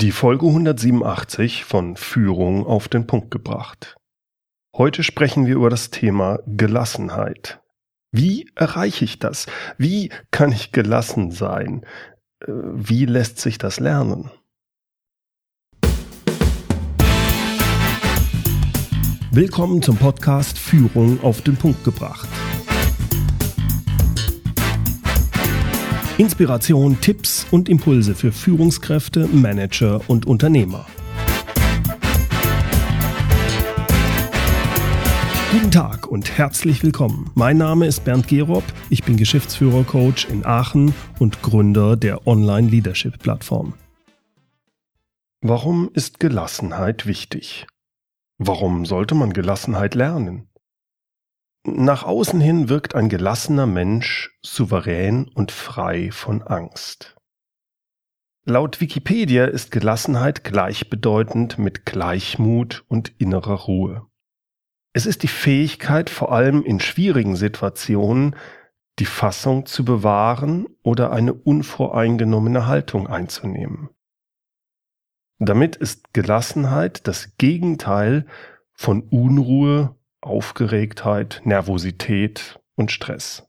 Die Folge 187 von Führung auf den Punkt gebracht. Heute sprechen wir über das Thema Gelassenheit. Wie erreiche ich das? Wie kann ich gelassen sein? Äh, wie lässt sich das lernen? Willkommen zum Podcast Führung auf den Punkt gebracht. Inspiration, Tipps und Impulse für Führungskräfte, Manager und Unternehmer. Guten Tag und herzlich willkommen. Mein Name ist Bernd Gerob, ich bin Geschäftsführer-Coach in Aachen und Gründer der Online-Leadership-Plattform. Warum ist Gelassenheit wichtig? Warum sollte man Gelassenheit lernen? Nach außen hin wirkt ein gelassener Mensch souverän und frei von Angst. Laut Wikipedia ist Gelassenheit gleichbedeutend mit Gleichmut und innerer Ruhe. Es ist die Fähigkeit, vor allem in schwierigen Situationen, die Fassung zu bewahren oder eine unvoreingenommene Haltung einzunehmen. Damit ist Gelassenheit das Gegenteil von Unruhe Aufgeregtheit, Nervosität und Stress.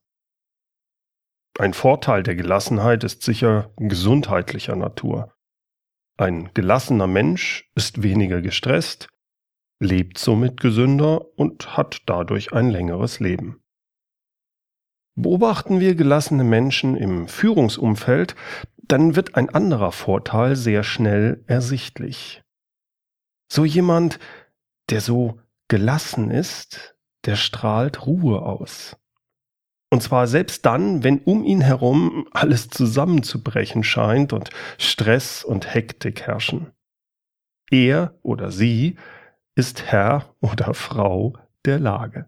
Ein Vorteil der Gelassenheit ist sicher gesundheitlicher Natur. Ein gelassener Mensch ist weniger gestresst, lebt somit gesünder und hat dadurch ein längeres Leben. Beobachten wir gelassene Menschen im Führungsumfeld, dann wird ein anderer Vorteil sehr schnell ersichtlich. So jemand, der so gelassen ist, der strahlt Ruhe aus. Und zwar selbst dann, wenn um ihn herum alles zusammenzubrechen scheint und Stress und Hektik herrschen. Er oder sie ist Herr oder Frau der Lage.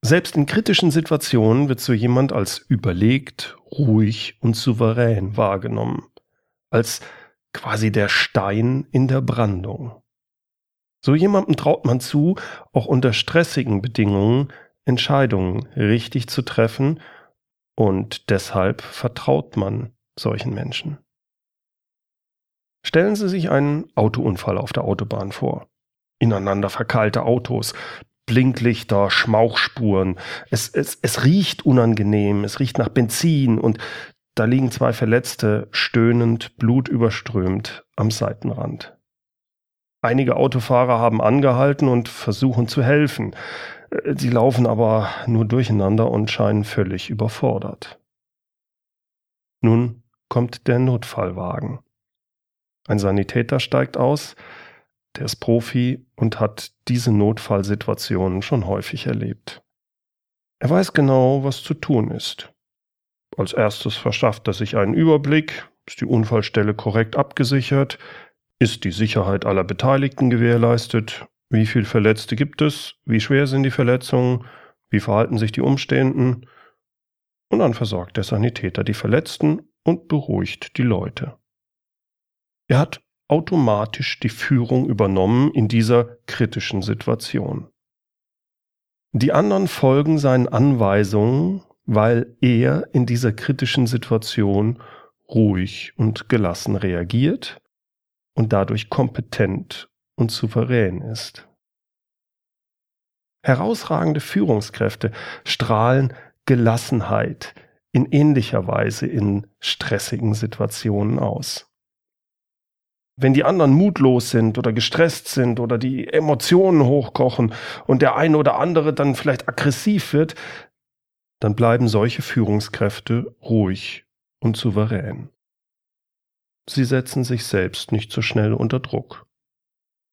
Selbst in kritischen Situationen wird so jemand als überlegt, ruhig und souverän wahrgenommen, als quasi der Stein in der Brandung. So jemandem traut man zu, auch unter stressigen Bedingungen Entscheidungen richtig zu treffen und deshalb vertraut man solchen Menschen. Stellen Sie sich einen Autounfall auf der Autobahn vor. Ineinander verkeilte Autos, Blinklichter, Schmauchspuren. Es, es, es riecht unangenehm, es riecht nach Benzin und da liegen zwei Verletzte stöhnend, blutüberströmt am Seitenrand. Einige Autofahrer haben angehalten und versuchen zu helfen. Äh, sie laufen aber nur durcheinander und scheinen völlig überfordert. Nun kommt der Notfallwagen. Ein Sanitäter steigt aus, der ist Profi und hat diese Notfallsituationen schon häufig erlebt. Er weiß genau, was zu tun ist. Als erstes verschafft er sich einen Überblick, ist die Unfallstelle korrekt abgesichert, ist die Sicherheit aller Beteiligten gewährleistet? Wie viele Verletzte gibt es? Wie schwer sind die Verletzungen? Wie verhalten sich die Umstehenden? Und dann versorgt der Sanitäter die Verletzten und beruhigt die Leute. Er hat automatisch die Führung übernommen in dieser kritischen Situation. Die anderen folgen seinen Anweisungen, weil er in dieser kritischen Situation ruhig und gelassen reagiert und dadurch kompetent und souverän ist. Herausragende Führungskräfte strahlen Gelassenheit in ähnlicher Weise in stressigen Situationen aus. Wenn die anderen mutlos sind oder gestresst sind oder die Emotionen hochkochen und der eine oder andere dann vielleicht aggressiv wird, dann bleiben solche Führungskräfte ruhig und souverän. Sie setzen sich selbst nicht so schnell unter Druck.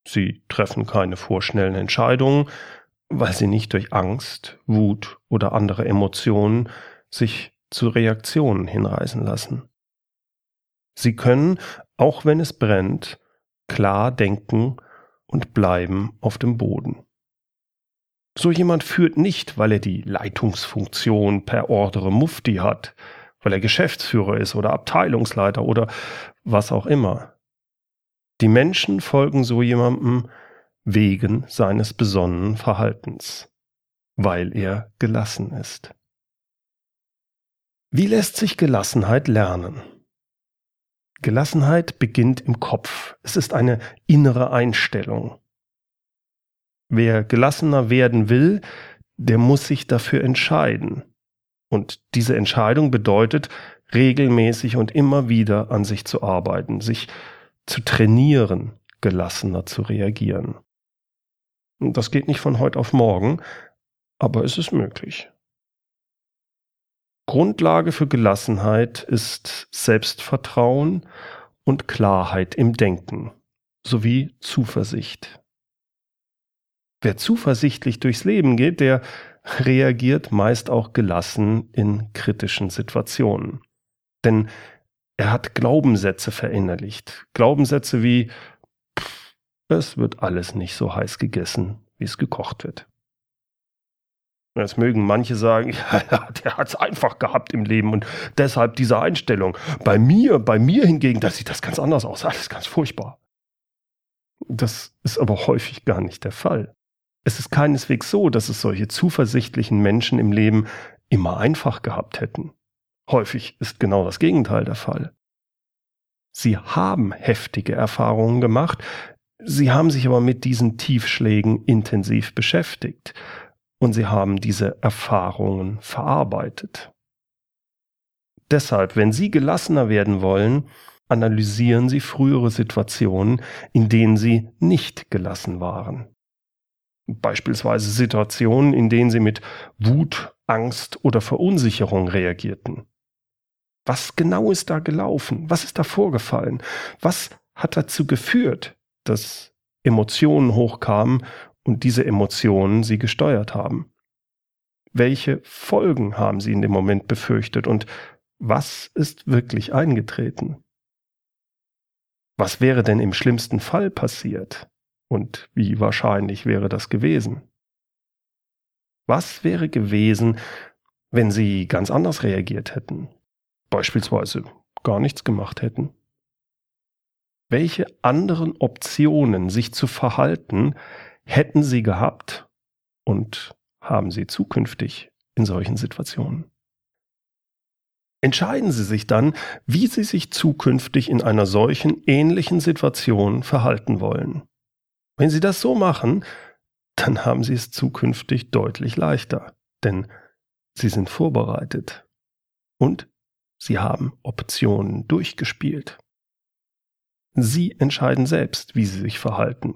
Sie treffen keine vorschnellen Entscheidungen, weil sie nicht durch Angst, Wut oder andere Emotionen sich zu Reaktionen hinreißen lassen. Sie können, auch wenn es brennt, klar denken und bleiben auf dem Boden. So jemand führt nicht, weil er die Leitungsfunktion per Ordre Mufti hat, weil er Geschäftsführer ist oder Abteilungsleiter oder was auch immer. Die Menschen folgen so jemandem wegen seines besonnenen Verhaltens, weil er gelassen ist. Wie lässt sich Gelassenheit lernen? Gelassenheit beginnt im Kopf. Es ist eine innere Einstellung. Wer gelassener werden will, der muss sich dafür entscheiden. Und diese Entscheidung bedeutet, regelmäßig und immer wieder an sich zu arbeiten, sich zu trainieren, gelassener zu reagieren. Und das geht nicht von heute auf morgen, aber es ist möglich. Grundlage für Gelassenheit ist Selbstvertrauen und Klarheit im Denken sowie Zuversicht. Wer zuversichtlich durchs Leben geht, der reagiert meist auch gelassen in kritischen Situationen. Denn er hat Glaubenssätze verinnerlicht. Glaubenssätze wie, es wird alles nicht so heiß gegessen, wie es gekocht wird. Jetzt mögen manche sagen, ja, der hat es einfach gehabt im Leben und deshalb diese Einstellung. Bei mir, bei mir hingegen, da sieht das ganz anders aus, alles ganz furchtbar. Das ist aber häufig gar nicht der Fall. Es ist keineswegs so, dass es solche zuversichtlichen Menschen im Leben immer einfach gehabt hätten. Häufig ist genau das Gegenteil der Fall. Sie haben heftige Erfahrungen gemacht, sie haben sich aber mit diesen Tiefschlägen intensiv beschäftigt und sie haben diese Erfahrungen verarbeitet. Deshalb, wenn Sie gelassener werden wollen, analysieren Sie frühere Situationen, in denen Sie nicht gelassen waren. Beispielsweise Situationen, in denen Sie mit Wut, Angst oder Verunsicherung reagierten. Was genau ist da gelaufen? Was ist da vorgefallen? Was hat dazu geführt, dass Emotionen hochkamen und diese Emotionen sie gesteuert haben? Welche Folgen haben sie in dem Moment befürchtet und was ist wirklich eingetreten? Was wäre denn im schlimmsten Fall passiert? Und wie wahrscheinlich wäre das gewesen? Was wäre gewesen, wenn sie ganz anders reagiert hätten? beispielsweise gar nichts gemacht hätten? Welche anderen Optionen, sich zu verhalten, hätten Sie gehabt und haben Sie zukünftig in solchen Situationen? Entscheiden Sie sich dann, wie Sie sich zukünftig in einer solchen ähnlichen Situation verhalten wollen. Wenn Sie das so machen, dann haben Sie es zukünftig deutlich leichter, denn Sie sind vorbereitet und Sie haben Optionen durchgespielt. Sie entscheiden selbst, wie Sie sich verhalten.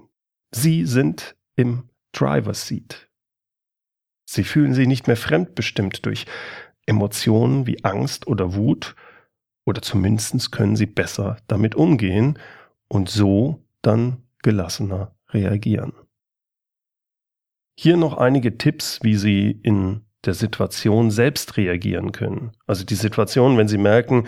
Sie sind im Driver's Seat. Sie fühlen sich nicht mehr fremdbestimmt durch Emotionen wie Angst oder Wut, oder zumindest können sie besser damit umgehen und so dann gelassener reagieren. Hier noch einige Tipps, wie Sie in der Situation selbst reagieren können. Also die Situation, wenn sie merken,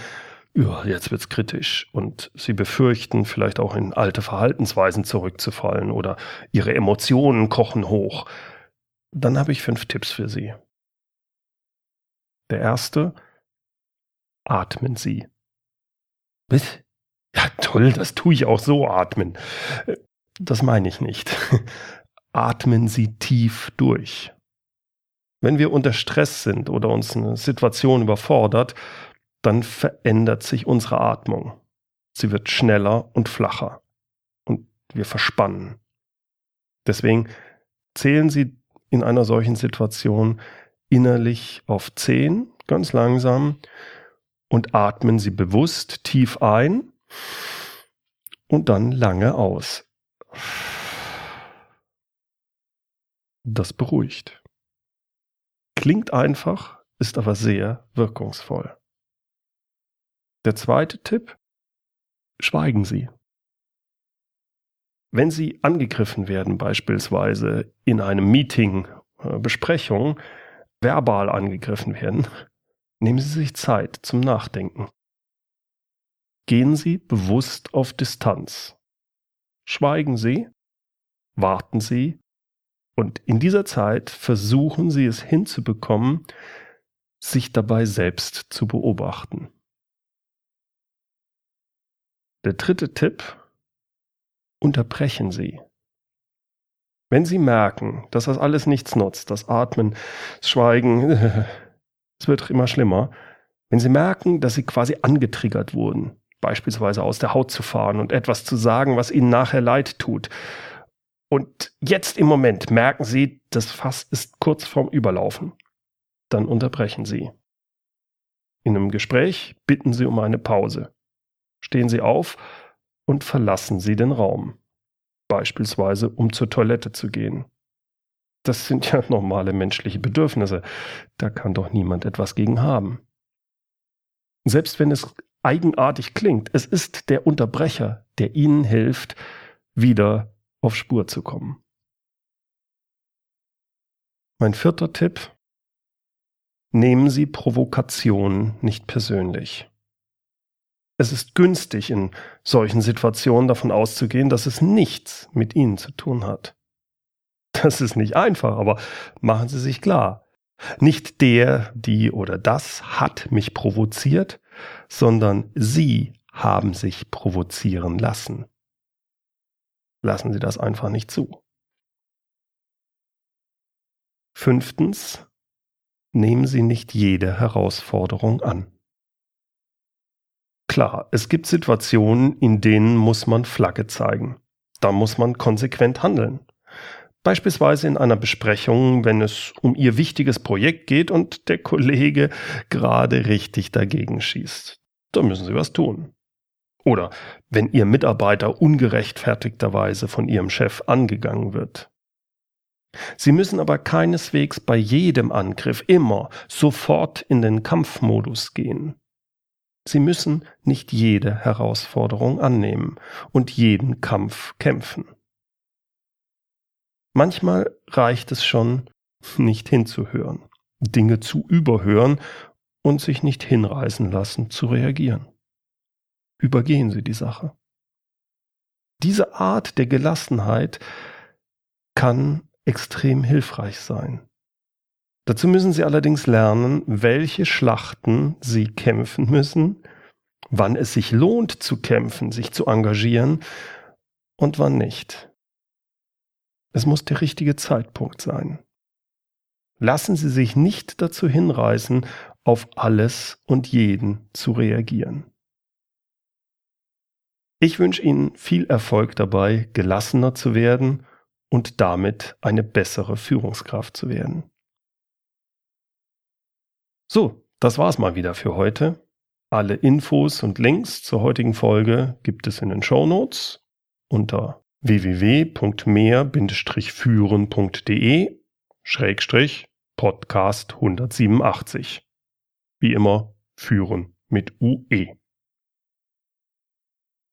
ja, jetzt wird's kritisch und sie befürchten, vielleicht auch in alte Verhaltensweisen zurückzufallen oder ihre Emotionen kochen hoch, dann habe ich fünf Tipps für Sie. Der erste, atmen Sie. Was? Ja, toll, das tue ich auch so, atmen. Das meine ich nicht. Atmen Sie tief durch. Wenn wir unter Stress sind oder uns eine Situation überfordert, dann verändert sich unsere Atmung. Sie wird schneller und flacher und wir verspannen. Deswegen zählen Sie in einer solchen Situation innerlich auf 10, ganz langsam, und atmen Sie bewusst tief ein und dann lange aus. Das beruhigt. Klingt einfach, ist aber sehr wirkungsvoll. Der zweite Tipp, schweigen Sie. Wenn Sie angegriffen werden, beispielsweise in einem Meeting, äh, Besprechung, verbal angegriffen werden, nehmen Sie sich Zeit zum Nachdenken. Gehen Sie bewusst auf Distanz. Schweigen Sie, warten Sie und in dieser Zeit versuchen sie es hinzubekommen, sich dabei selbst zu beobachten. Der dritte Tipp, unterbrechen Sie. Wenn Sie merken, dass das alles nichts nutzt, das Atmen, das Schweigen, es wird immer schlimmer, wenn Sie merken, dass Sie quasi angetriggert wurden, beispielsweise aus der Haut zu fahren und etwas zu sagen, was ihnen nachher leid tut. Und jetzt im Moment merken sie, das Fass ist kurz vorm Überlaufen. Dann unterbrechen sie. In einem Gespräch bitten sie um eine Pause. Stehen sie auf und verlassen sie den Raum. Beispielsweise, um zur Toilette zu gehen. Das sind ja normale menschliche Bedürfnisse. Da kann doch niemand etwas gegen haben. Selbst wenn es eigenartig klingt, es ist der Unterbrecher, der Ihnen hilft, wieder auf Spur zu kommen. Mein vierter Tipp. Nehmen Sie Provokation nicht persönlich. Es ist günstig, in solchen Situationen davon auszugehen, dass es nichts mit Ihnen zu tun hat. Das ist nicht einfach, aber machen Sie sich klar. Nicht der, die oder das hat mich provoziert, sondern Sie haben sich provozieren lassen. Lassen Sie das einfach nicht zu. Fünftens, nehmen Sie nicht jede Herausforderung an. Klar, es gibt Situationen, in denen muss man Flagge zeigen. Da muss man konsequent handeln. Beispielsweise in einer Besprechung, wenn es um Ihr wichtiges Projekt geht und der Kollege gerade richtig dagegen schießt. Da müssen Sie was tun. Oder wenn Ihr Mitarbeiter ungerechtfertigterweise von Ihrem Chef angegangen wird. Sie müssen aber keineswegs bei jedem Angriff immer sofort in den Kampfmodus gehen. Sie müssen nicht jede Herausforderung annehmen und jeden Kampf kämpfen. Manchmal reicht es schon, nicht hinzuhören, Dinge zu überhören und sich nicht hinreißen lassen zu reagieren. Übergehen Sie die Sache. Diese Art der Gelassenheit kann extrem hilfreich sein. Dazu müssen Sie allerdings lernen, welche Schlachten Sie kämpfen müssen, wann es sich lohnt zu kämpfen, sich zu engagieren und wann nicht. Es muss der richtige Zeitpunkt sein. Lassen Sie sich nicht dazu hinreißen, auf alles und jeden zu reagieren. Ich wünsche Ihnen viel Erfolg dabei, gelassener zu werden und damit eine bessere Führungskraft zu werden. So, das war's mal wieder für heute. Alle Infos und Links zur heutigen Folge gibt es in den Show Notes unter www.mehr-führen.de Schrägstrich Podcast 187. Wie immer führen mit UE.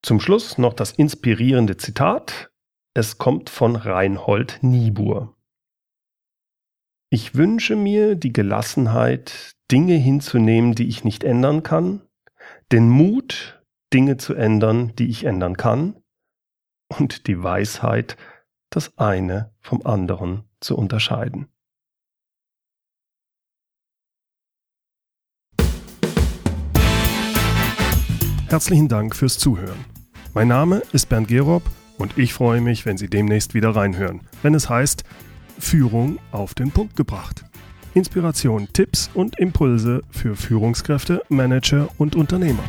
Zum Schluss noch das inspirierende Zitat es kommt von Reinhold Niebuhr. Ich wünsche mir die Gelassenheit, Dinge hinzunehmen, die ich nicht ändern kann, den Mut, Dinge zu ändern, die ich ändern kann, und die Weisheit, das eine vom anderen zu unterscheiden. Herzlichen Dank fürs Zuhören. Mein Name ist Bernd Gerob und ich freue mich, wenn Sie demnächst wieder reinhören, wenn es heißt Führung auf den Punkt gebracht. Inspiration, Tipps und Impulse für Führungskräfte, Manager und Unternehmer.